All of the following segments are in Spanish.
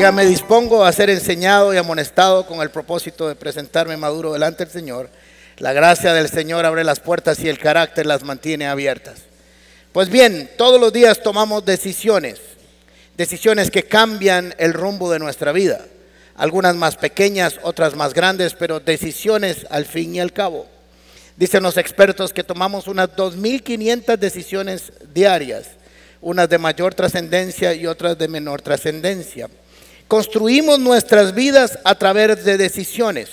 Diga, me dispongo a ser enseñado y amonestado con el propósito de presentarme maduro delante del Señor. La gracia del Señor abre las puertas y el carácter las mantiene abiertas. Pues bien, todos los días tomamos decisiones, decisiones que cambian el rumbo de nuestra vida. Algunas más pequeñas, otras más grandes, pero decisiones al fin y al cabo. Dicen los expertos que tomamos unas 2.500 decisiones diarias, unas de mayor trascendencia y otras de menor trascendencia. Construimos nuestras vidas a través de decisiones.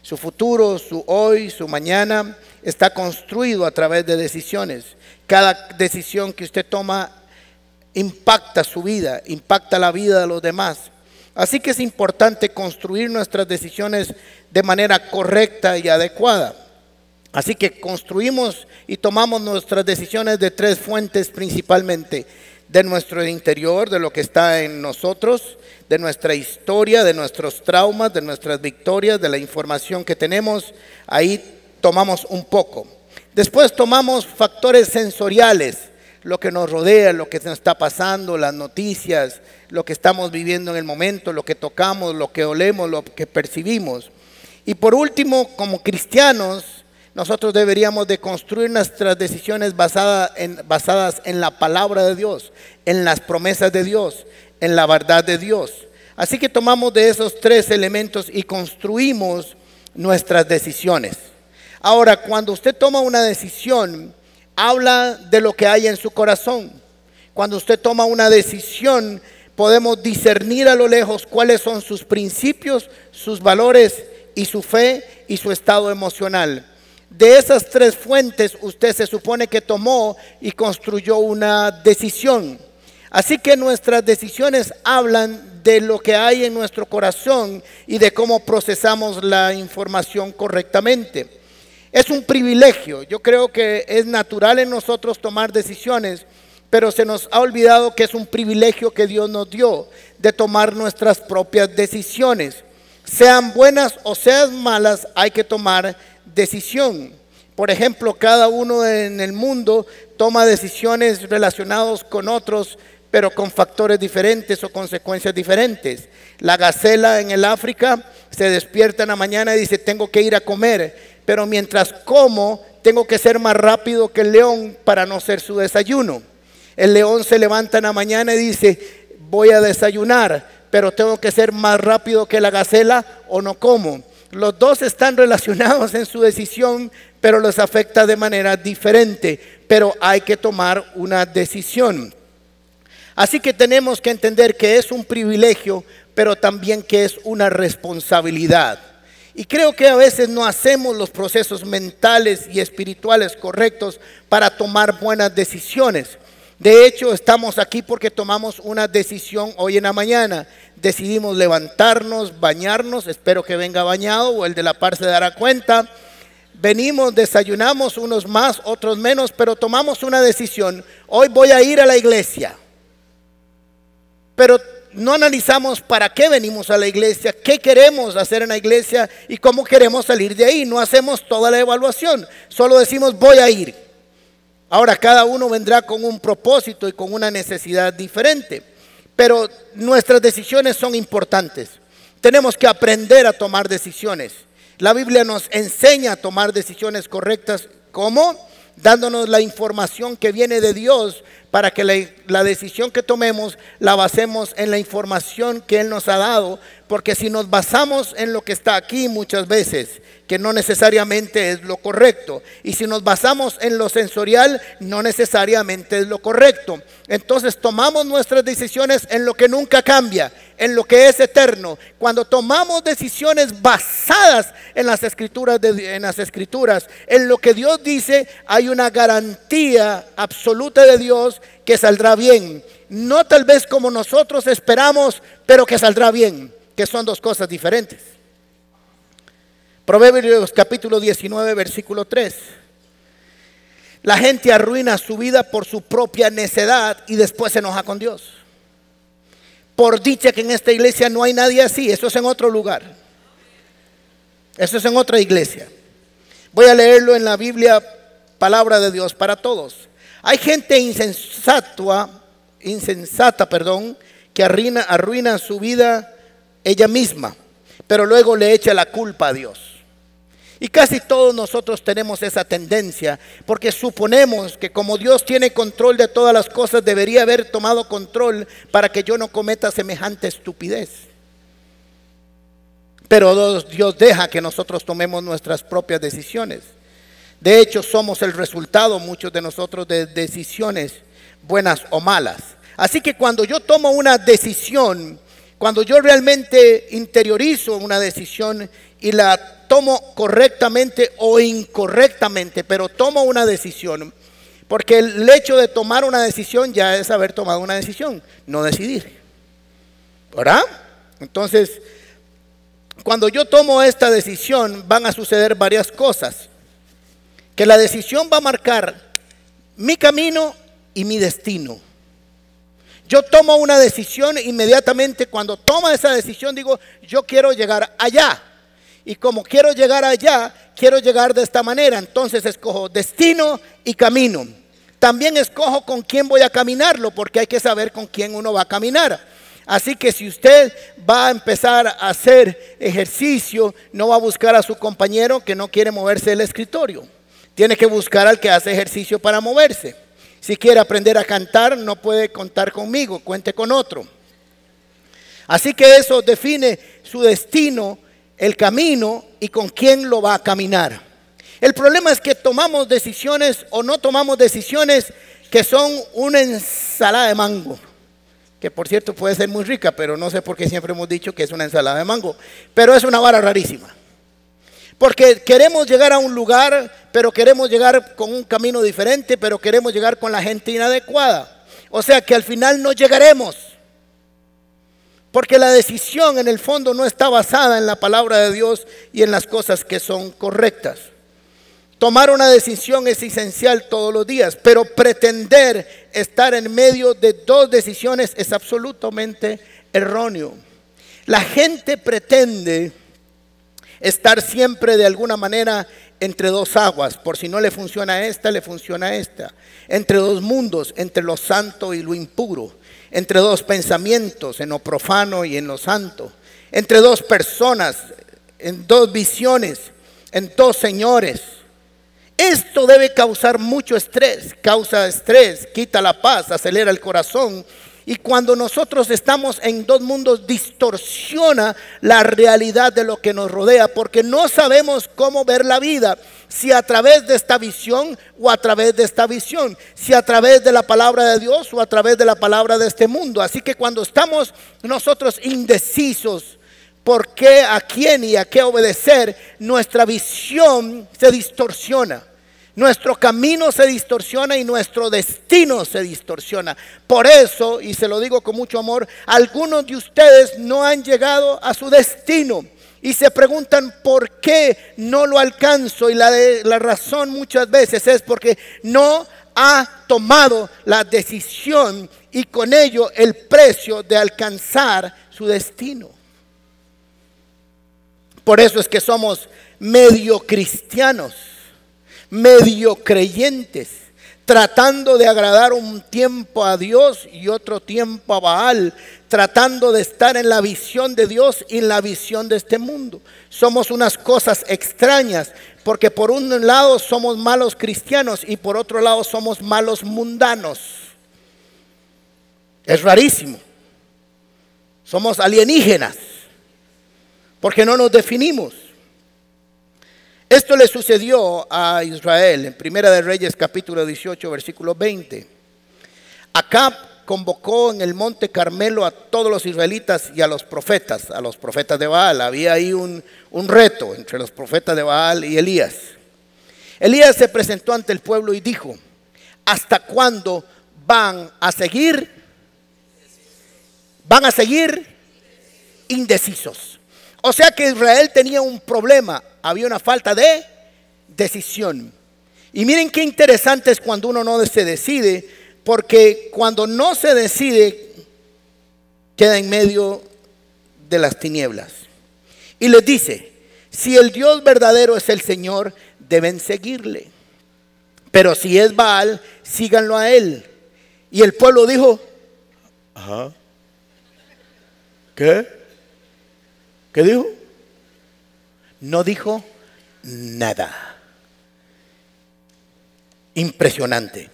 Su futuro, su hoy, su mañana está construido a través de decisiones. Cada decisión que usted toma impacta su vida, impacta la vida de los demás. Así que es importante construir nuestras decisiones de manera correcta y adecuada. Así que construimos y tomamos nuestras decisiones de tres fuentes principalmente de nuestro interior, de lo que está en nosotros, de nuestra historia, de nuestros traumas, de nuestras victorias, de la información que tenemos. Ahí tomamos un poco. Después tomamos factores sensoriales, lo que nos rodea, lo que nos está pasando, las noticias, lo que estamos viviendo en el momento, lo que tocamos, lo que olemos, lo que percibimos. Y por último, como cristianos, nosotros deberíamos de construir nuestras decisiones en, basadas en la palabra de Dios, en las promesas de Dios, en la verdad de Dios. Así que tomamos de esos tres elementos y construimos nuestras decisiones. Ahora, cuando usted toma una decisión, habla de lo que hay en su corazón. Cuando usted toma una decisión, podemos discernir a lo lejos cuáles son sus principios, sus valores y su fe y su estado emocional. De esas tres fuentes usted se supone que tomó y construyó una decisión. Así que nuestras decisiones hablan de lo que hay en nuestro corazón y de cómo procesamos la información correctamente. Es un privilegio, yo creo que es natural en nosotros tomar decisiones, pero se nos ha olvidado que es un privilegio que Dios nos dio de tomar nuestras propias decisiones. Sean buenas o sean malas, hay que tomar decisión. Por ejemplo, cada uno en el mundo toma decisiones relacionadas con otros, pero con factores diferentes o consecuencias diferentes. La gacela en el África se despierta en la mañana y dice, tengo que ir a comer, pero mientras como, tengo que ser más rápido que el león para no ser su desayuno. El león se levanta en la mañana y dice, voy a desayunar, pero tengo que ser más rápido que la gacela o no como. Los dos están relacionados en su decisión, pero los afecta de manera diferente. Pero hay que tomar una decisión. Así que tenemos que entender que es un privilegio, pero también que es una responsabilidad. Y creo que a veces no hacemos los procesos mentales y espirituales correctos para tomar buenas decisiones. De hecho, estamos aquí porque tomamos una decisión hoy en la mañana. Decidimos levantarnos, bañarnos, espero que venga bañado o el de la par se dará cuenta. Venimos, desayunamos unos más, otros menos, pero tomamos una decisión. Hoy voy a ir a la iglesia. Pero no analizamos para qué venimos a la iglesia, qué queremos hacer en la iglesia y cómo queremos salir de ahí. No hacemos toda la evaluación, solo decimos voy a ir. Ahora cada uno vendrá con un propósito y con una necesidad diferente, pero nuestras decisiones son importantes. Tenemos que aprender a tomar decisiones. La Biblia nos enseña a tomar decisiones correctas. ¿Cómo? Dándonos la información que viene de Dios para que la, decisión que tomemos la basemos en la información que Él nos ha dado, porque si nos basamos en lo que está aquí muchas veces que no necesariamente es lo correcto. Y si nos basamos en lo sensorial, no necesariamente es lo correcto. Entonces tomamos nuestras decisiones en lo que nunca cambia, en lo que es eterno. Cuando tomamos decisiones basadas en las escrituras, en las escrituras, en lo que Dios dice, hay una garantía absoluta de Dios que saldrá bien. No tal vez como nosotros esperamos, pero que saldrá bien, que son dos cosas diferentes. Proverbios capítulo 19, versículo 3. La gente arruina su vida por su propia necedad y después se enoja con Dios. Por dicha que en esta iglesia no hay nadie así, eso es en otro lugar. Eso es en otra iglesia. Voy a leerlo en la Biblia, palabra de Dios para todos. Hay gente insensata, insensata, perdón, que arruina, arruina su vida ella misma, pero luego le echa la culpa a Dios. Y casi todos nosotros tenemos esa tendencia, porque suponemos que como Dios tiene control de todas las cosas, debería haber tomado control para que yo no cometa semejante estupidez. Pero Dios deja que nosotros tomemos nuestras propias decisiones. De hecho, somos el resultado, muchos de nosotros, de decisiones buenas o malas. Así que cuando yo tomo una decisión, cuando yo realmente interiorizo una decisión y la tomo correctamente o incorrectamente, pero tomo una decisión, porque el hecho de tomar una decisión ya es haber tomado una decisión, no decidir. ¿Verdad? Entonces, cuando yo tomo esta decisión van a suceder varias cosas. Que la decisión va a marcar mi camino y mi destino. Yo tomo una decisión inmediatamente cuando tomo esa decisión digo, yo quiero llegar allá. Y como quiero llegar allá, quiero llegar de esta manera. Entonces escojo destino y camino. También escojo con quién voy a caminarlo, porque hay que saber con quién uno va a caminar. Así que si usted va a empezar a hacer ejercicio, no va a buscar a su compañero que no quiere moverse del escritorio. Tiene que buscar al que hace ejercicio para moverse. Si quiere aprender a cantar, no puede contar conmigo, cuente con otro. Así que eso define su destino el camino y con quién lo va a caminar. El problema es que tomamos decisiones o no tomamos decisiones que son una ensalada de mango, que por cierto puede ser muy rica, pero no sé por qué siempre hemos dicho que es una ensalada de mango, pero es una vara rarísima. Porque queremos llegar a un lugar, pero queremos llegar con un camino diferente, pero queremos llegar con la gente inadecuada. O sea que al final no llegaremos. Porque la decisión en el fondo no está basada en la palabra de Dios y en las cosas que son correctas. Tomar una decisión es esencial todos los días, pero pretender estar en medio de dos decisiones es absolutamente erróneo. La gente pretende estar siempre de alguna manera entre dos aguas, por si no le funciona esta, le funciona esta, entre dos mundos, entre lo santo y lo impuro entre dos pensamientos, en lo profano y en lo santo, entre dos personas, en dos visiones, en dos señores. Esto debe causar mucho estrés, causa estrés, quita la paz, acelera el corazón y cuando nosotros estamos en dos mundos, distorsiona la realidad de lo que nos rodea, porque no sabemos cómo ver la vida, si a través de esta visión o a través de esta visión, si a través de la palabra de Dios o a través de la palabra de este mundo. Así que cuando estamos nosotros indecisos, por qué, a quién y a qué obedecer, nuestra visión se distorsiona. Nuestro camino se distorsiona y nuestro destino se distorsiona. Por eso, y se lo digo con mucho amor, algunos de ustedes no han llegado a su destino y se preguntan por qué no lo alcanzo. Y la, la razón muchas veces es porque no ha tomado la decisión y con ello el precio de alcanzar su destino. Por eso es que somos medio cristianos medio creyentes, tratando de agradar un tiempo a Dios y otro tiempo a Baal, tratando de estar en la visión de Dios y en la visión de este mundo. Somos unas cosas extrañas, porque por un lado somos malos cristianos y por otro lado somos malos mundanos. Es rarísimo. Somos alienígenas, porque no nos definimos. Esto le sucedió a Israel en Primera de Reyes capítulo 18 versículo 20. Acab convocó en el monte Carmelo a todos los israelitas y a los profetas, a los profetas de Baal. Había ahí un, un reto entre los profetas de Baal y Elías. Elías se presentó ante el pueblo y dijo, ¿hasta cuándo van a seguir? Van a seguir indecisos. O sea que Israel tenía un problema había una falta de decisión. Y miren qué interesante es cuando uno no se decide, porque cuando no se decide, queda en medio de las tinieblas. Y les dice, si el Dios verdadero es el Señor, deben seguirle. Pero si es Baal, síganlo a él. Y el pueblo dijo, ajá. ¿Qué? ¿Qué dijo? No dijo nada. Impresionante.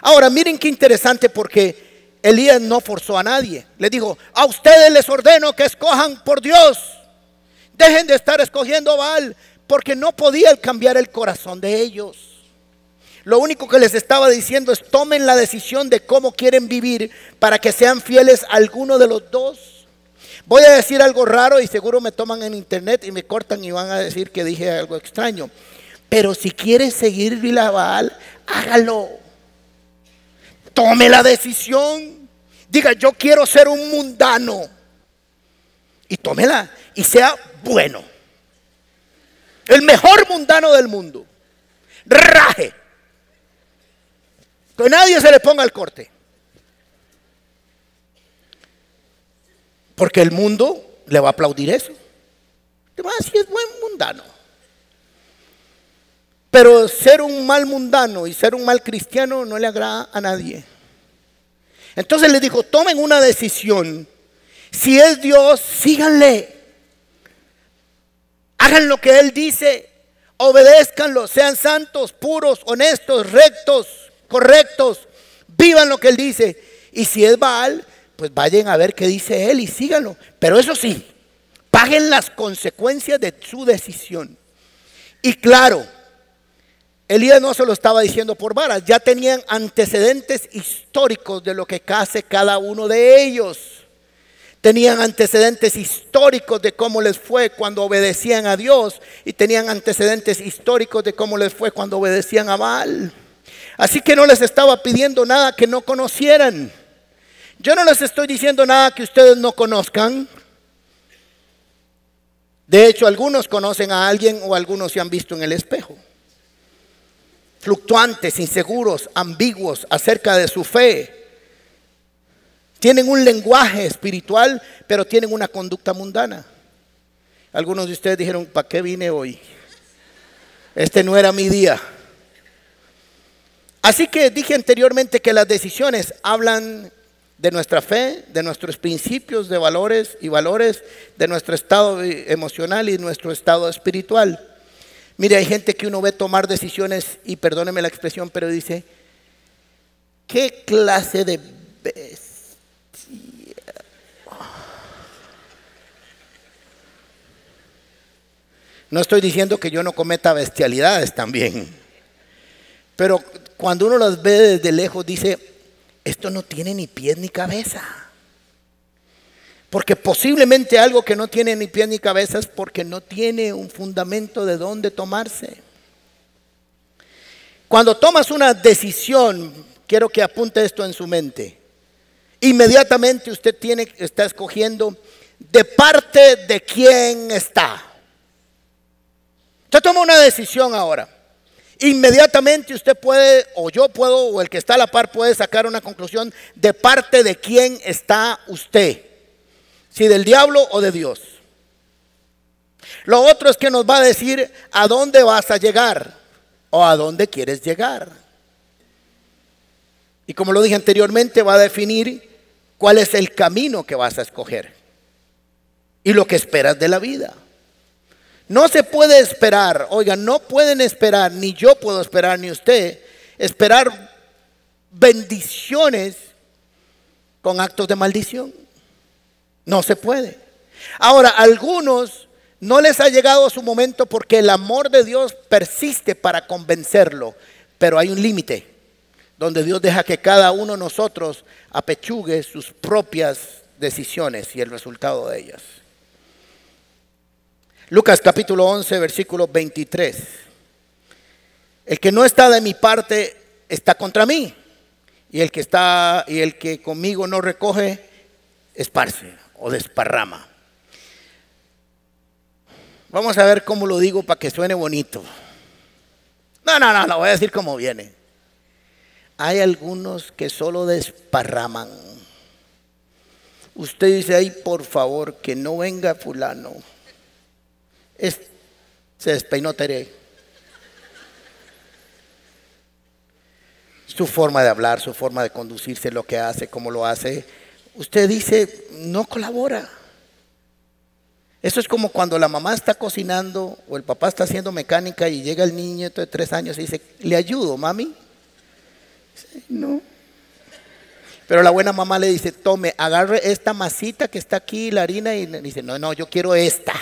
Ahora, miren qué interesante porque Elías no forzó a nadie. Le dijo, a ustedes les ordeno que escojan por Dios. Dejen de estar escogiendo Baal porque no podía cambiar el corazón de ellos. Lo único que les estaba diciendo es tomen la decisión de cómo quieren vivir para que sean fieles a alguno de los dos. Voy a decir algo raro y seguro me toman en internet y me cortan y van a decir que dije algo extraño. Pero si quiere seguir Baal, hágalo. Tome la decisión. Diga, yo quiero ser un mundano. Y tómela y sea bueno. El mejor mundano del mundo. Raje. Que nadie se le ponga el corte. Porque el mundo le va a aplaudir eso. Te va a decir, es buen mundano. Pero ser un mal mundano y ser un mal cristiano no le agrada a nadie. Entonces le dijo, tomen una decisión. Si es Dios, síganle. Hagan lo que Él dice. Obedézcanlo. Sean santos, puros, honestos, rectos, correctos. Vivan lo que Él dice. Y si es Baal, pues vayan a ver qué dice Él y síganlo. Pero eso sí, paguen las consecuencias de su decisión. Y claro, Elías no se lo estaba diciendo por varas, ya tenían antecedentes históricos de lo que hace cada uno de ellos. Tenían antecedentes históricos de cómo les fue cuando obedecían a Dios y tenían antecedentes históricos de cómo les fue cuando obedecían a Baal. Así que no les estaba pidiendo nada que no conocieran. Yo no les estoy diciendo nada que ustedes no conozcan. De hecho, algunos conocen a alguien o algunos se han visto en el espejo fluctuantes, inseguros, ambiguos acerca de su fe. Tienen un lenguaje espiritual, pero tienen una conducta mundana. Algunos de ustedes dijeron, ¿para qué vine hoy? Este no era mi día. Así que dije anteriormente que las decisiones hablan de nuestra fe, de nuestros principios, de valores y valores, de nuestro estado emocional y nuestro estado espiritual. Mire, hay gente que uno ve tomar decisiones y perdóneme la expresión, pero dice, ¿qué clase de bestia? No estoy diciendo que yo no cometa bestialidades también, pero cuando uno las ve desde lejos dice, esto no tiene ni pies ni cabeza. Porque posiblemente algo que no tiene ni pie ni cabeza es porque no tiene un fundamento de dónde tomarse. Cuando tomas una decisión, quiero que apunte esto en su mente. Inmediatamente usted tiene, está escogiendo de parte de quién está. Usted toma una decisión ahora. Inmediatamente usted puede, o yo puedo, o el que está a la par puede sacar una conclusión de parte de quién está usted si del diablo o de Dios. Lo otro es que nos va a decir a dónde vas a llegar o a dónde quieres llegar. Y como lo dije anteriormente, va a definir cuál es el camino que vas a escoger y lo que esperas de la vida. No se puede esperar, oiga, no pueden esperar, ni yo puedo esperar, ni usted, esperar bendiciones con actos de maldición. No se puede. Ahora, a algunos no les ha llegado su momento porque el amor de Dios persiste para convencerlo, pero hay un límite donde Dios deja que cada uno de nosotros apechugue sus propias decisiones y el resultado de ellas. Lucas capítulo 11, versículo 23. El que no está de mi parte está contra mí, y el que está y el que conmigo no recoge esparce o desparrama. Vamos a ver cómo lo digo para que suene bonito. No, no, no, lo voy a decir como viene. Hay algunos que solo desparraman. Usted dice ahí, por favor, que no venga fulano. Se despeinó Tere. Su forma de hablar, su forma de conducirse, lo que hace, cómo lo hace usted dice, no colabora. Eso es como cuando la mamá está cocinando o el papá está haciendo mecánica y llega el niño de tres años y dice, ¿le ayudo, mami? no. Pero la buena mamá le dice, tome, agarre esta masita que está aquí, la harina, y dice, no, no, yo quiero esta.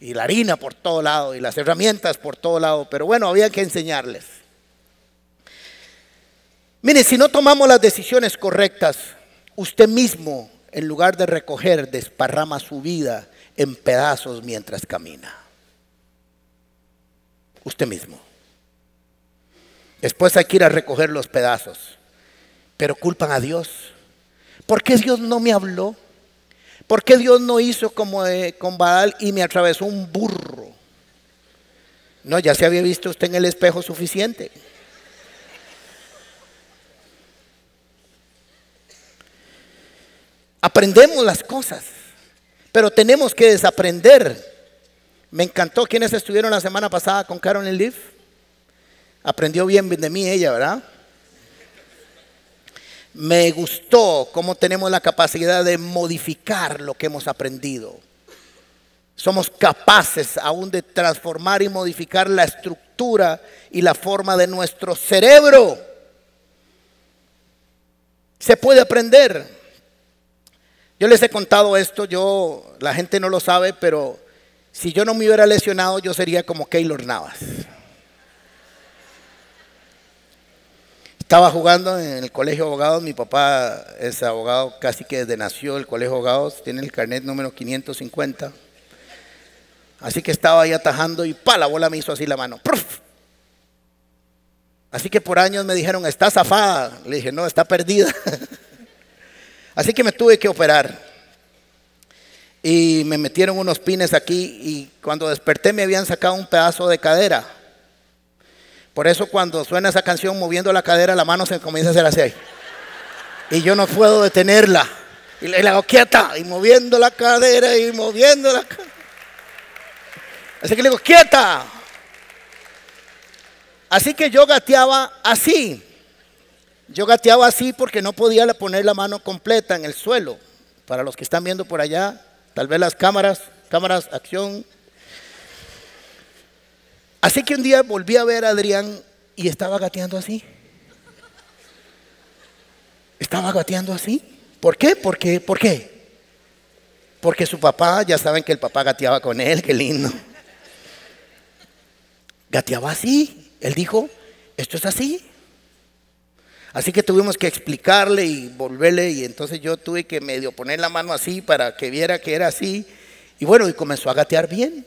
Y la harina por todo lado, y las herramientas por todo lado, pero bueno, había que enseñarles. Mire, si no tomamos las decisiones correctas, usted mismo, en lugar de recoger, desparrama su vida en pedazos mientras camina. Usted mismo. Después hay que ir a recoger los pedazos. Pero culpan a Dios. ¿Por qué Dios no me habló? ¿Por qué Dios no hizo como eh, con Baal y me atravesó un burro? No, ya se había visto usted en el espejo suficiente. Aprendemos las cosas, pero tenemos que desaprender. Me encantó quienes estuvieron la semana pasada con Carolyn Leaf. Aprendió bien de mí ella, ¿verdad? Me gustó cómo tenemos la capacidad de modificar lo que hemos aprendido. Somos capaces aún de transformar y modificar la estructura y la forma de nuestro cerebro. Se puede aprender. Yo les he contado esto, yo, la gente no lo sabe, pero si yo no me hubiera lesionado, yo sería como Keylor Navas. Estaba jugando en el colegio de abogados, mi papá es abogado casi que desde nació el colegio de abogados, tiene el carnet número 550. Así que estaba ahí atajando y pa, la bola me hizo así la mano. Así que por años me dijeron, está zafada. Le dije, no, está perdida. Así que me tuve que operar. Y me metieron unos pines aquí y cuando desperté me habían sacado un pedazo de cadera. Por eso cuando suena esa canción moviendo la cadera, la mano se comienza a hacer así. Y yo no puedo detenerla. Y le, hago quieta y moviendo la cadera y moviendo la cadera. Así que le digo, quieta. Así que yo gateaba así. Yo gateaba así porque no podía poner la mano completa en el suelo. Para los que están viendo por allá, tal vez las cámaras, cámaras, acción. Así que un día volví a ver a Adrián y estaba gateando así. Estaba gateando así. ¿Por qué? Porque, ¿Por qué? Porque su papá, ya saben que el papá gateaba con él, qué lindo. Gateaba así. Él dijo, esto es así. Así que tuvimos que explicarle y volverle y entonces yo tuve que medio poner la mano así para que viera que era así. Y bueno, y comenzó a gatear bien.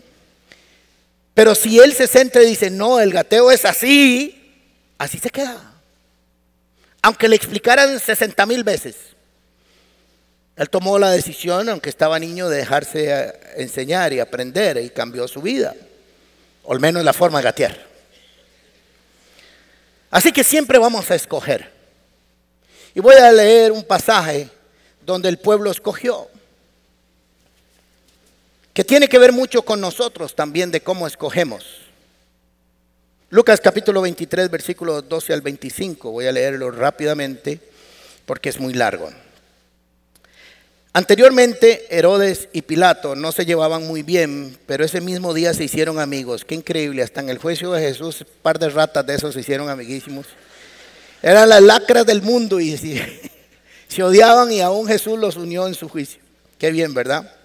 Pero si él se centra y dice, no, el gateo es así, así se queda. Aunque le explicaran 60 mil veces. Él tomó la decisión, aunque estaba niño, de dejarse eh, enseñar y aprender y cambió su vida. O al menos la forma de gatear. Así que siempre vamos a escoger. Y voy a leer un pasaje donde el pueblo escogió, que tiene que ver mucho con nosotros también de cómo escogemos. Lucas capítulo 23, versículos 12 al 25, voy a leerlo rápidamente porque es muy largo. Anteriormente, Herodes y Pilato no se llevaban muy bien, pero ese mismo día se hicieron amigos. Qué increíble, hasta en el juicio de Jesús, un par de ratas de esos se hicieron amiguísimos. Eran las lacras del mundo y se odiaban y aún Jesús los unió en su juicio. Qué bien, ¿verdad?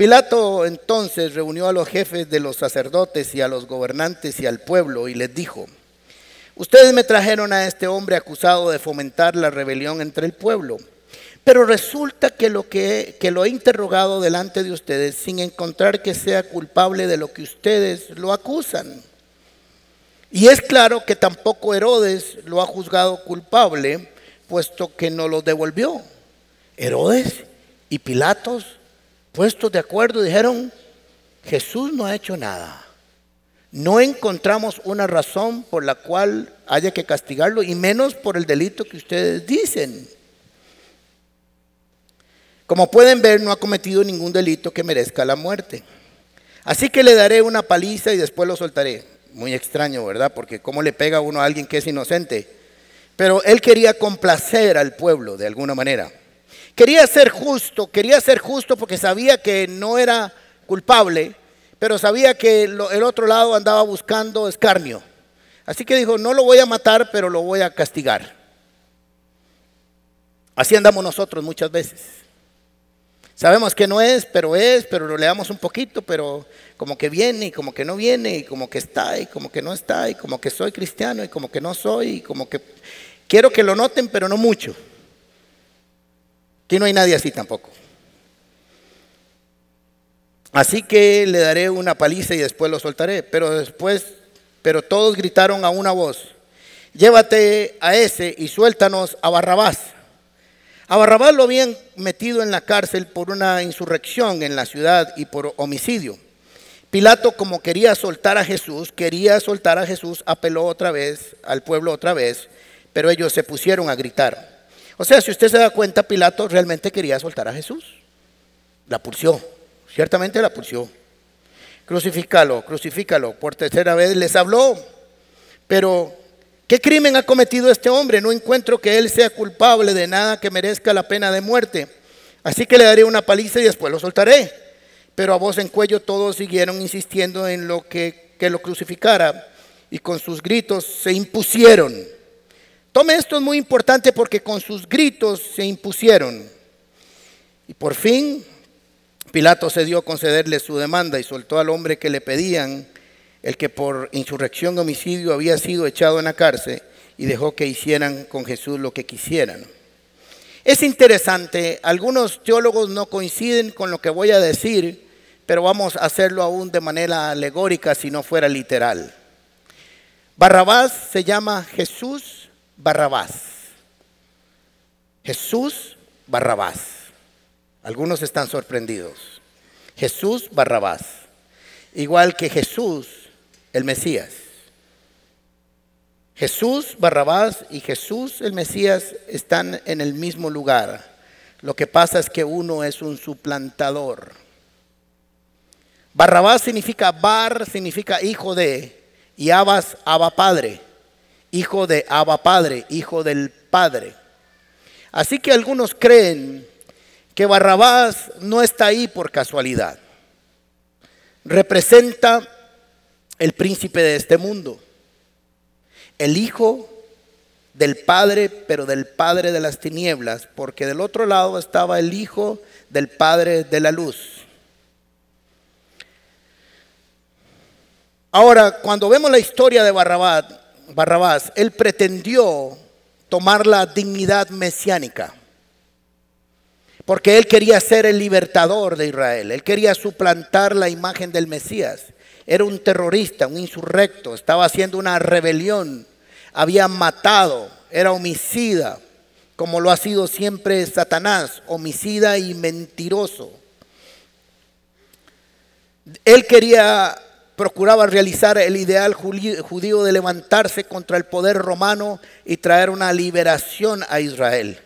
Pilato entonces reunió a los jefes de los sacerdotes y a los gobernantes y al pueblo y les dijo, ustedes me trajeron a este hombre acusado de fomentar la rebelión entre el pueblo. Pero resulta que lo, que, que lo he interrogado delante de ustedes sin encontrar que sea culpable de lo que ustedes lo acusan. Y es claro que tampoco Herodes lo ha juzgado culpable, puesto que no lo devolvió. Herodes y Pilatos, puestos de acuerdo, dijeron, Jesús no ha hecho nada. No encontramos una razón por la cual haya que castigarlo, y menos por el delito que ustedes dicen. Como pueden ver, no ha cometido ningún delito que merezca la muerte. Así que le daré una paliza y después lo soltaré. Muy extraño, ¿verdad? Porque ¿cómo le pega uno a alguien que es inocente? Pero él quería complacer al pueblo de alguna manera. Quería ser justo, quería ser justo porque sabía que no era culpable, pero sabía que el otro lado andaba buscando escarnio. Así que dijo, no lo voy a matar, pero lo voy a castigar. Así andamos nosotros muchas veces. Sabemos que no es, pero es, pero lo leamos un poquito, pero como que viene y como que no viene y como que está y como que no está y como que soy cristiano y como que no soy y como que quiero que lo noten, pero no mucho. Aquí no hay nadie así tampoco. Así que le daré una paliza y después lo soltaré. Pero después, pero todos gritaron a una voz, llévate a ese y suéltanos a Barrabás. A Barrabás lo habían metido en la cárcel por una insurrección en la ciudad y por homicidio. Pilato, como quería soltar a Jesús, quería soltar a Jesús, apeló otra vez al pueblo otra vez, pero ellos se pusieron a gritar. O sea, si usted se da cuenta, Pilato realmente quería soltar a Jesús. La pulsió, ciertamente la pulsió. Crucifícalo, crucifícalo. Por tercera vez les habló, pero ¿Qué crimen ha cometido este hombre? No encuentro que él sea culpable de nada que merezca la pena de muerte. Así que le daré una paliza y después lo soltaré. Pero a voz en cuello todos siguieron insistiendo en lo que, que lo crucificara y con sus gritos se impusieron. Tome esto es muy importante porque con sus gritos se impusieron. Y por fin Pilato se dio a concederle su demanda y soltó al hombre que le pedían el que por insurrección homicidio había sido echado en la cárcel y dejó que hicieran con Jesús lo que quisieran. Es interesante, algunos teólogos no coinciden con lo que voy a decir, pero vamos a hacerlo aún de manera alegórica si no fuera literal. Barrabás se llama Jesús Barrabás. Jesús Barrabás. Algunos están sorprendidos. Jesús Barrabás. Igual que Jesús el Mesías. Jesús, Barrabás y Jesús el Mesías están en el mismo lugar. Lo que pasa es que uno es un suplantador. Barrabás significa bar, significa hijo de, y Abas, Abba Padre, hijo de Abba Padre, hijo del Padre. Así que algunos creen que Barrabás no está ahí por casualidad. Representa el príncipe de este mundo, el hijo del Padre, pero del Padre de las tinieblas, porque del otro lado estaba el hijo del Padre de la luz. Ahora, cuando vemos la historia de Barrabás, Barrabás, él pretendió tomar la dignidad mesiánica, porque él quería ser el libertador de Israel, él quería suplantar la imagen del Mesías. Era un terrorista, un insurrecto, estaba haciendo una rebelión, había matado, era homicida, como lo ha sido siempre Satanás, homicida y mentiroso. Él quería, procuraba realizar el ideal judío de levantarse contra el poder romano y traer una liberación a Israel.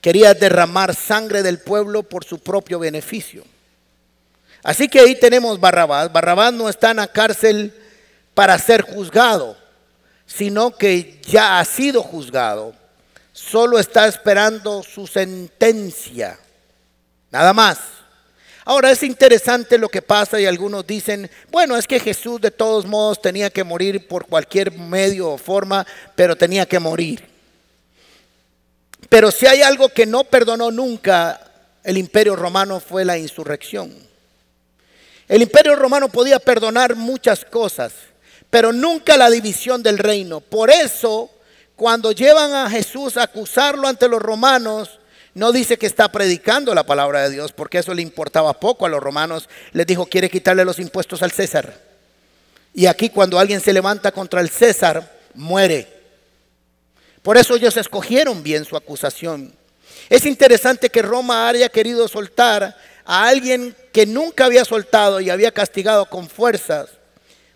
Quería derramar sangre del pueblo por su propio beneficio. Así que ahí tenemos Barrabás. Barrabás no está en la cárcel para ser juzgado, sino que ya ha sido juzgado. Solo está esperando su sentencia. Nada más. Ahora es interesante lo que pasa y algunos dicen, bueno, es que Jesús de todos modos tenía que morir por cualquier medio o forma, pero tenía que morir. Pero si hay algo que no perdonó nunca el imperio romano fue la insurrección. El imperio romano podía perdonar muchas cosas, pero nunca la división del reino. Por eso, cuando llevan a Jesús a acusarlo ante los romanos, no dice que está predicando la palabra de Dios, porque eso le importaba poco a los romanos. Les dijo, quiere quitarle los impuestos al César. Y aquí cuando alguien se levanta contra el César, muere. Por eso ellos escogieron bien su acusación. Es interesante que Roma haya querido soltar a alguien que nunca había soltado y había castigado con fuerzas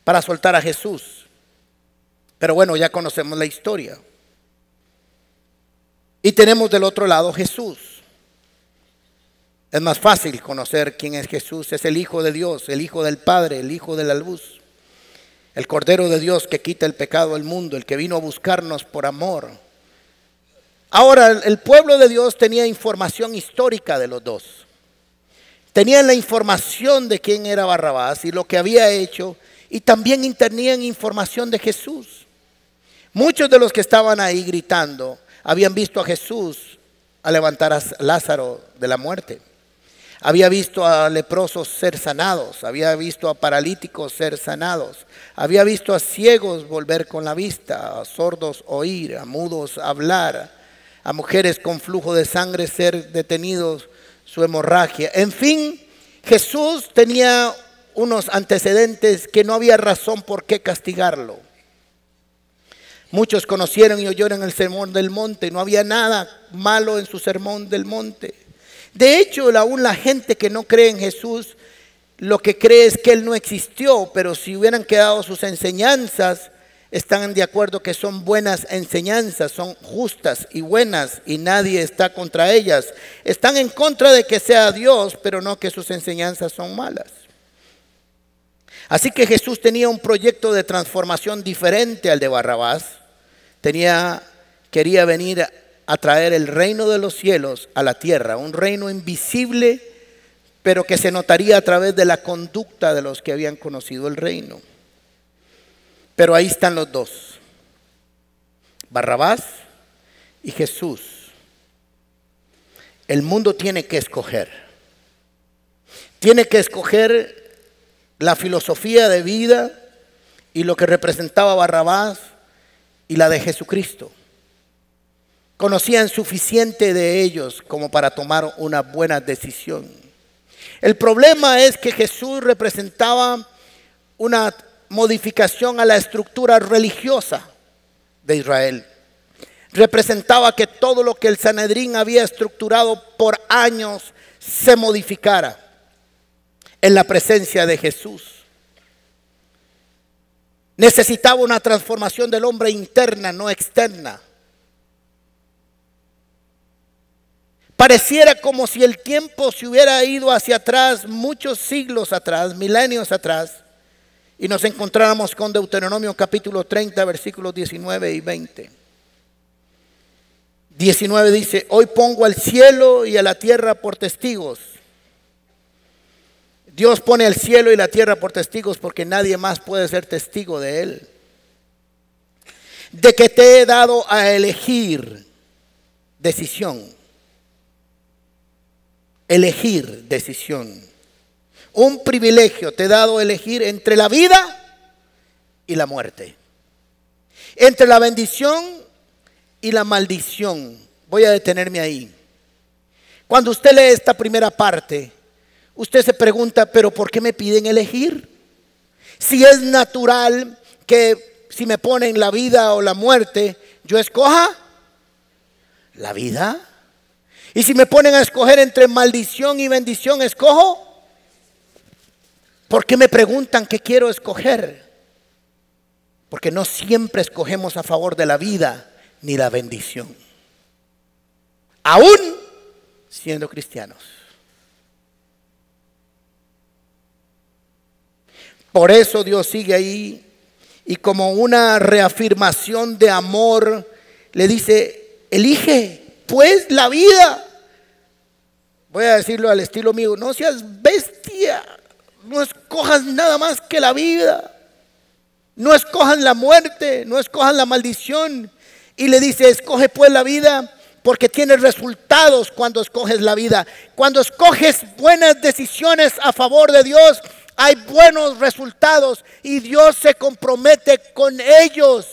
para soltar a Jesús. Pero bueno, ya conocemos la historia. Y tenemos del otro lado Jesús. Es más fácil conocer quién es Jesús. Es el Hijo de Dios, el Hijo del Padre, el Hijo de la luz. El Cordero de Dios que quita el pecado del mundo, el que vino a buscarnos por amor. Ahora, el pueblo de Dios tenía información histórica de los dos. Tenían la información de quién era Barrabás y lo que había hecho, y también tenían información de Jesús. Muchos de los que estaban ahí gritando habían visto a Jesús a levantar a Lázaro de la muerte. Había visto a leprosos ser sanados, había visto a paralíticos ser sanados, había visto a ciegos volver con la vista, a sordos oír, a mudos hablar, a mujeres con flujo de sangre ser detenidos su hemorragia. En fin, Jesús tenía unos antecedentes que no había razón por qué castigarlo. Muchos conocieron y oyeron el sermón del monte, no había nada malo en su sermón del monte. De hecho, aún la gente que no cree en Jesús, lo que cree es que Él no existió, pero si hubieran quedado sus enseñanzas, están de acuerdo que son buenas enseñanzas, son justas y buenas y nadie está contra ellas. Están en contra de que sea Dios, pero no que sus enseñanzas son malas. Así que Jesús tenía un proyecto de transformación diferente al de Barrabás. Tenía, quería venir a traer el reino de los cielos a la tierra, un reino invisible, pero que se notaría a través de la conducta de los que habían conocido el reino. Pero ahí están los dos, Barrabás y Jesús. El mundo tiene que escoger. Tiene que escoger la filosofía de vida y lo que representaba Barrabás y la de Jesucristo. Conocían suficiente de ellos como para tomar una buena decisión. El problema es que Jesús representaba una modificación a la estructura religiosa de Israel. Representaba que todo lo que el Sanedrín había estructurado por años se modificara en la presencia de Jesús. Necesitaba una transformación del hombre interna, no externa. Pareciera como si el tiempo se hubiera ido hacia atrás, muchos siglos atrás, milenios atrás, y nos encontramos con Deuteronomio capítulo 30, versículos 19 y 20. 19 dice, hoy pongo al cielo y a la tierra por testigos. Dios pone al cielo y la tierra por testigos porque nadie más puede ser testigo de él. De que te he dado a elegir decisión. Elegir decisión un privilegio te he dado elegir entre la vida y la muerte. Entre la bendición y la maldición. Voy a detenerme ahí. Cuando usted lee esta primera parte, usted se pregunta, pero ¿por qué me piden elegir? Si es natural que si me ponen la vida o la muerte, yo escoja la vida. Y si me ponen a escoger entre maldición y bendición, escojo ¿Por qué me preguntan qué quiero escoger? Porque no siempre escogemos a favor de la vida ni la bendición. Aún siendo cristianos. Por eso Dios sigue ahí y como una reafirmación de amor le dice, elige pues la vida. Voy a decirlo al estilo mío, no seas bestia, no escojas nada más que la vida. No escojan la muerte, no escojan la maldición. Y le dice, escoge pues la vida porque tienes resultados cuando escoges la vida. Cuando escoges buenas decisiones a favor de Dios, hay buenos resultados y Dios se compromete con ellos.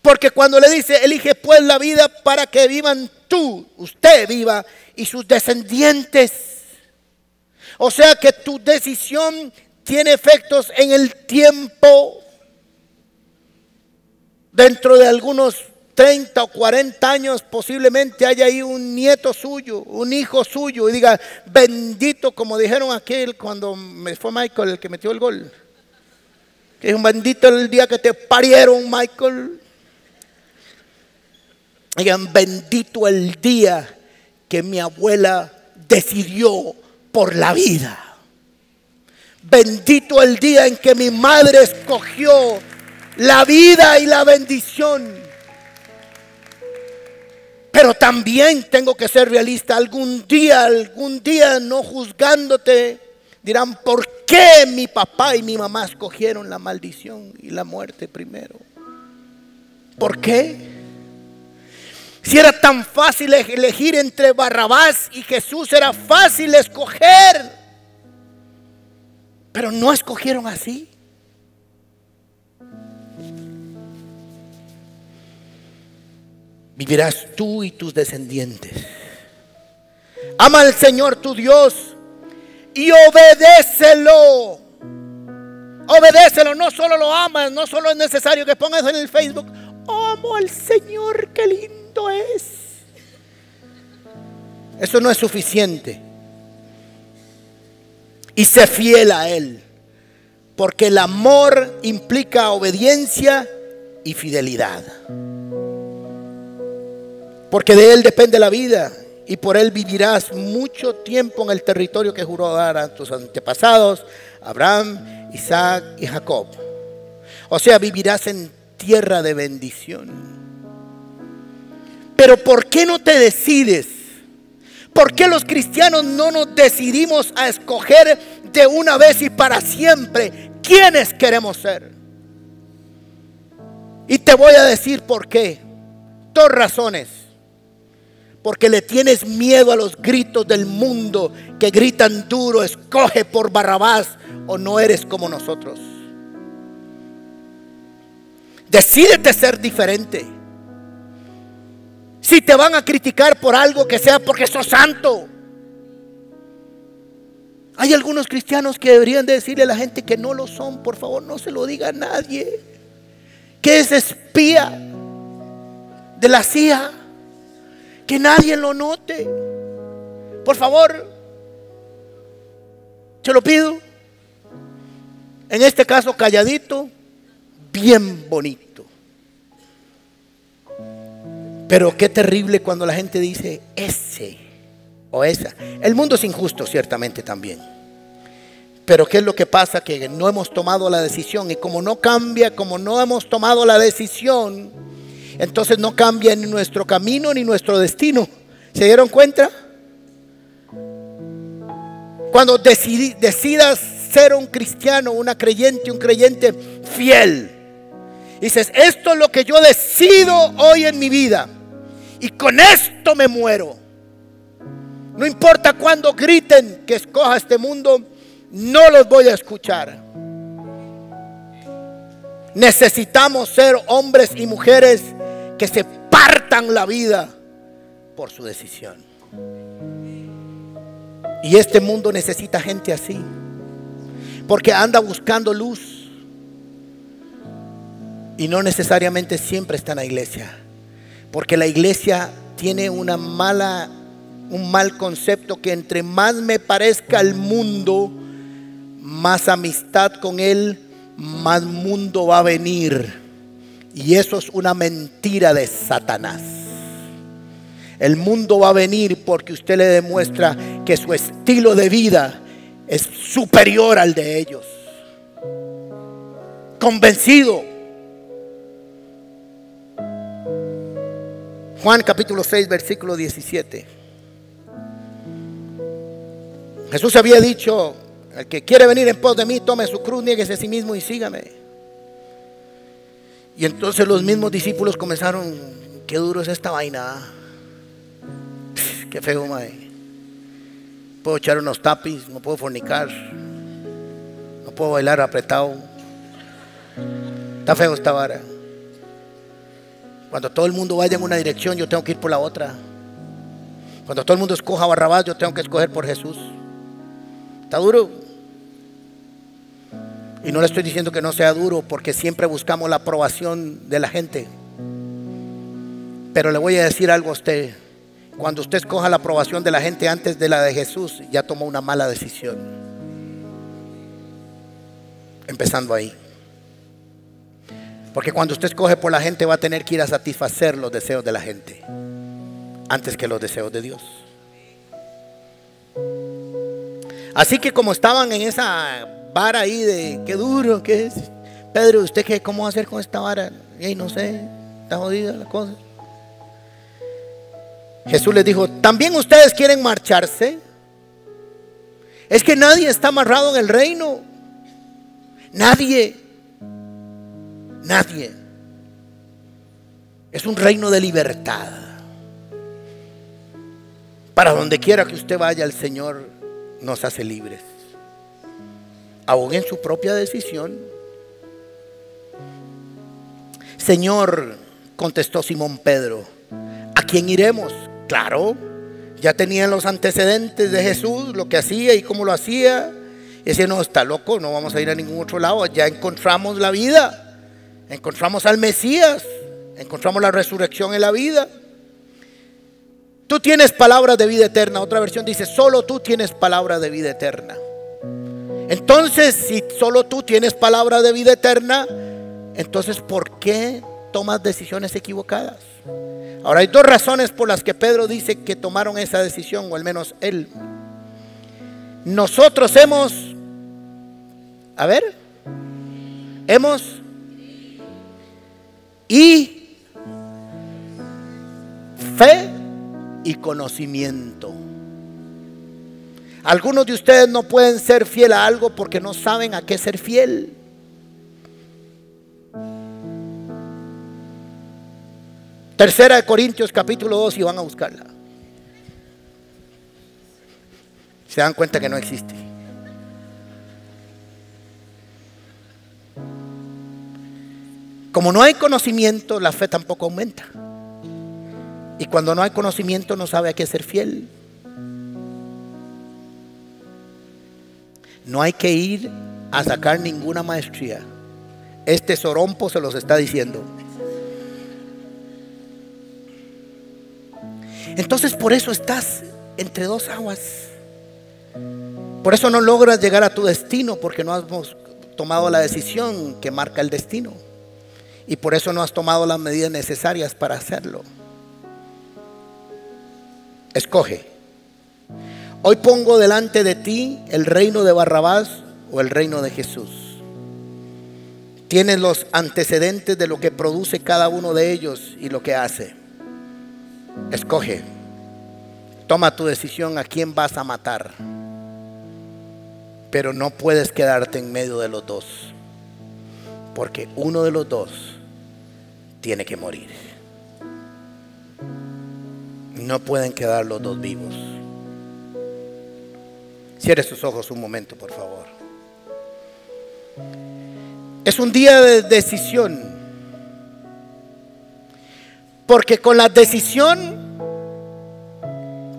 Porque cuando le dice, elige pues la vida para que vivan tú, usted viva y sus descendientes. O sea que tu decisión tiene efectos en el tiempo. Dentro de algunos 30 o 40 años posiblemente haya ahí un nieto suyo, un hijo suyo, y diga, bendito, como dijeron aquel cuando me fue Michael el que metió el gol. Que es un bendito el día que te parieron, Michael. Digan, bendito el día que mi abuela decidió por la vida. Bendito el día en que mi madre escogió la vida y la bendición. Pero también tengo que ser realista. Algún día, algún día, no juzgándote, dirán, ¿por qué mi papá y mi mamá escogieron la maldición y la muerte primero? ¿Por qué? Si era tan fácil elegir entre Barrabás y Jesús, era fácil escoger. Pero no escogieron así. Vivirás tú y tus descendientes. Ama al Señor tu Dios y obedécelo. Obedécelo, no solo lo amas, no solo es necesario que pongas en el Facebook, amo al Señor, qué lindo es. Eso no es suficiente. Y sé fiel a Él, porque el amor implica obediencia y fidelidad porque de Él depende la vida y por Él vivirás mucho tiempo en el territorio que juró dar a tus antepasados, Abraham, Isaac y Jacob. O sea, vivirás en tierra de bendición. Pero ¿por qué no te decides? ¿Por qué los cristianos no nos decidimos a escoger de una vez y para siempre quiénes queremos ser? Y te voy a decir por qué. Dos razones porque le tienes miedo a los gritos del mundo que gritan duro, escoge por Barrabás o no eres como nosotros. Decídete ser diferente. Si te van a criticar por algo que sea porque sos santo. Hay algunos cristianos que deberían decirle a la gente que no lo son, por favor, no se lo diga a nadie. Que es espía de la CIA que nadie lo note. Por favor, se lo pido. En este caso, calladito, bien bonito. Pero qué terrible cuando la gente dice ese o esa. El mundo es injusto, ciertamente también. Pero ¿qué es lo que pasa? Que no hemos tomado la decisión y como no cambia, como no hemos tomado la decisión, entonces no cambia ni nuestro camino ni nuestro destino. ¿Se dieron cuenta? Cuando decidas ser un cristiano, una creyente, un creyente fiel, dices, esto es lo que yo decido hoy en mi vida. Y con esto me muero. No importa cuando griten que escoja este mundo, no los voy a escuchar. Necesitamos ser hombres y mujeres que se partan la vida por su decisión. Y este mundo necesita gente así, porque anda buscando luz y no necesariamente siempre está en la iglesia, porque la iglesia tiene una mala un mal concepto que entre más me parezca el mundo, más amistad con él, más mundo va a venir. Y eso es una mentira de Satanás. El mundo va a venir porque usted le demuestra que su estilo de vida es superior al de ellos. Convencido. Juan capítulo 6, versículo 17. Jesús había dicho, el que quiere venir en pos de mí, tome su cruz, nieguese a sí mismo y sígame. Y entonces los mismos discípulos comenzaron, qué duro es esta vaina. Qué feo, mae. Puedo echar unos tapis, no puedo fornicar, no puedo bailar apretado. Está feo esta vara. Cuando todo el mundo vaya en una dirección, yo tengo que ir por la otra. Cuando todo el mundo escoja Barrabás, yo tengo que escoger por Jesús. Está duro. Y no le estoy diciendo que no sea duro porque siempre buscamos la aprobación de la gente. Pero le voy a decir algo a usted. Cuando usted escoja la aprobación de la gente antes de la de Jesús, ya tomó una mala decisión. Empezando ahí. Porque cuando usted escoge por la gente va a tener que ir a satisfacer los deseos de la gente antes que los deseos de Dios. Así que como estaban en esa vara ahí de qué duro que es. Pedro, ¿usted qué? ¿Cómo va a hacer con esta vara? Y no sé, está jodida la cosa. Jesús les dijo, ¿también ustedes quieren marcharse? Es que nadie está amarrado en el reino. Nadie. Nadie. Es un reino de libertad. Para donde quiera que usted vaya, el Señor nos hace libres. Aún en su propia decisión. Señor, contestó Simón Pedro, ¿a quién iremos? Claro, ya tenían los antecedentes de Jesús, lo que hacía y cómo lo hacía. Y decía, no, está loco, no vamos a ir a ningún otro lado. Ya encontramos la vida, encontramos al Mesías, encontramos la resurrección en la vida. Tú tienes palabras de vida eterna. Otra versión dice, solo tú tienes palabras de vida eterna. Entonces, si solo tú tienes palabra de vida eterna, entonces ¿por qué tomas decisiones equivocadas? Ahora hay dos razones por las que Pedro dice que tomaron esa decisión, o al menos él. Nosotros hemos, a ver, hemos y fe y conocimiento. Algunos de ustedes no pueden ser fiel a algo porque no saben a qué ser fiel. Tercera de Corintios capítulo 2 y van a buscarla. Se dan cuenta que no existe. Como no hay conocimiento, la fe tampoco aumenta. Y cuando no hay conocimiento no sabe a qué ser fiel. No hay que ir a sacar ninguna maestría. Este sorompo se los está diciendo. Entonces por eso estás entre dos aguas. Por eso no logras llegar a tu destino porque no has tomado la decisión que marca el destino. Y por eso no has tomado las medidas necesarias para hacerlo. Escoge. Hoy pongo delante de ti el reino de Barrabás o el reino de Jesús. Tienes los antecedentes de lo que produce cada uno de ellos y lo que hace. Escoge. Toma tu decisión a quién vas a matar. Pero no puedes quedarte en medio de los dos. Porque uno de los dos tiene que morir. No pueden quedar los dos vivos. Cierre sus ojos un momento, por favor. Es un día de decisión. Porque con la decisión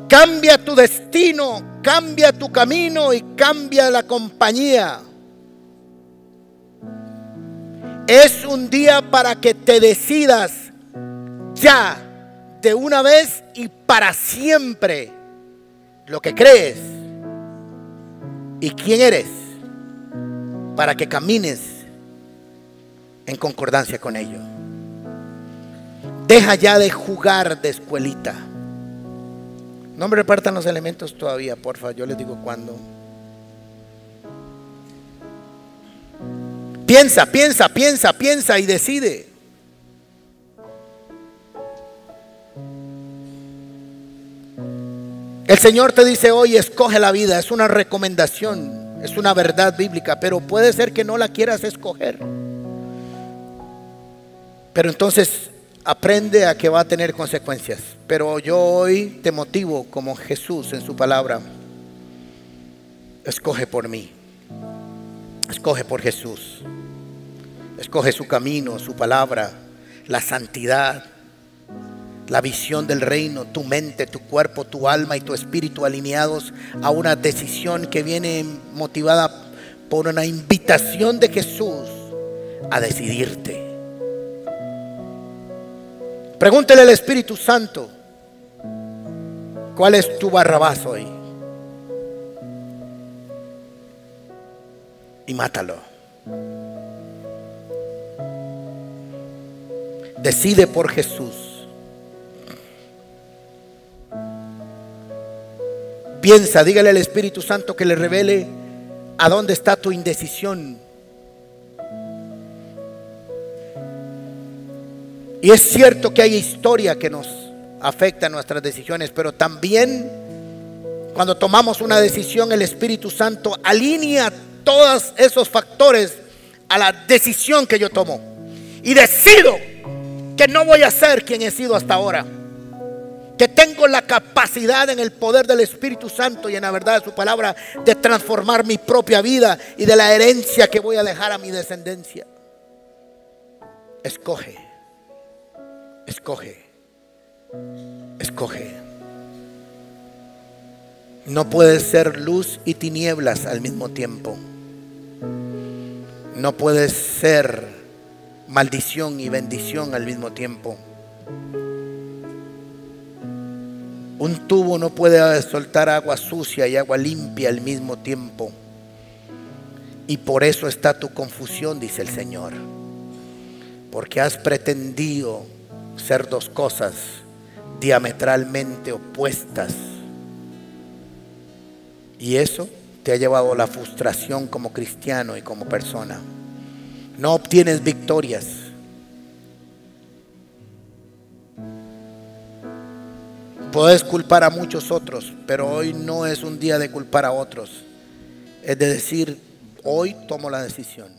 cambia tu destino, cambia tu camino y cambia la compañía. Es un día para que te decidas ya, de una vez y para siempre, lo que crees y quién eres, para que camines en concordancia con ello. Deja ya de jugar de escuelita. No me repartan los elementos todavía, porfa. Yo les digo cuándo. Piensa, piensa, piensa, piensa y decide. El Señor te dice hoy, escoge la vida. Es una recomendación, es una verdad bíblica, pero puede ser que no la quieras escoger. Pero entonces aprende a que va a tener consecuencias. Pero yo hoy te motivo como Jesús en su palabra. Escoge por mí. Escoge por Jesús. Escoge su camino, su palabra, la santidad, la visión del reino, tu mente, tu cuerpo, tu alma y tu espíritu alineados a una decisión que viene motivada por una invitación de Jesús a decidirte. Pregúntele al Espíritu Santo, ¿cuál es tu barrabás hoy? Y mátalo. Decide por Jesús. Piensa, dígale al Espíritu Santo que le revele a dónde está tu indecisión. Y es cierto que hay historia que nos afecta nuestras decisiones, pero también cuando tomamos una decisión, el Espíritu Santo alinea todos esos factores a la decisión que yo tomo. Y decido que no voy a ser quien he sido hasta ahora. Que tengo la capacidad en el poder del Espíritu Santo y en la verdad de su palabra de transformar mi propia vida y de la herencia que voy a dejar a mi descendencia. Escoge, escoge, escoge. No puedes ser luz y tinieblas al mismo tiempo. No puedes ser maldición y bendición al mismo tiempo. Un tubo no puede soltar agua sucia y agua limpia al mismo tiempo. Y por eso está tu confusión, dice el Señor. Porque has pretendido ser dos cosas diametralmente opuestas. Y eso te ha llevado a la frustración como cristiano y como persona. No obtienes victorias. Puedes culpar a muchos otros, pero hoy no es un día de culpar a otros. Es de decir, hoy tomo la decisión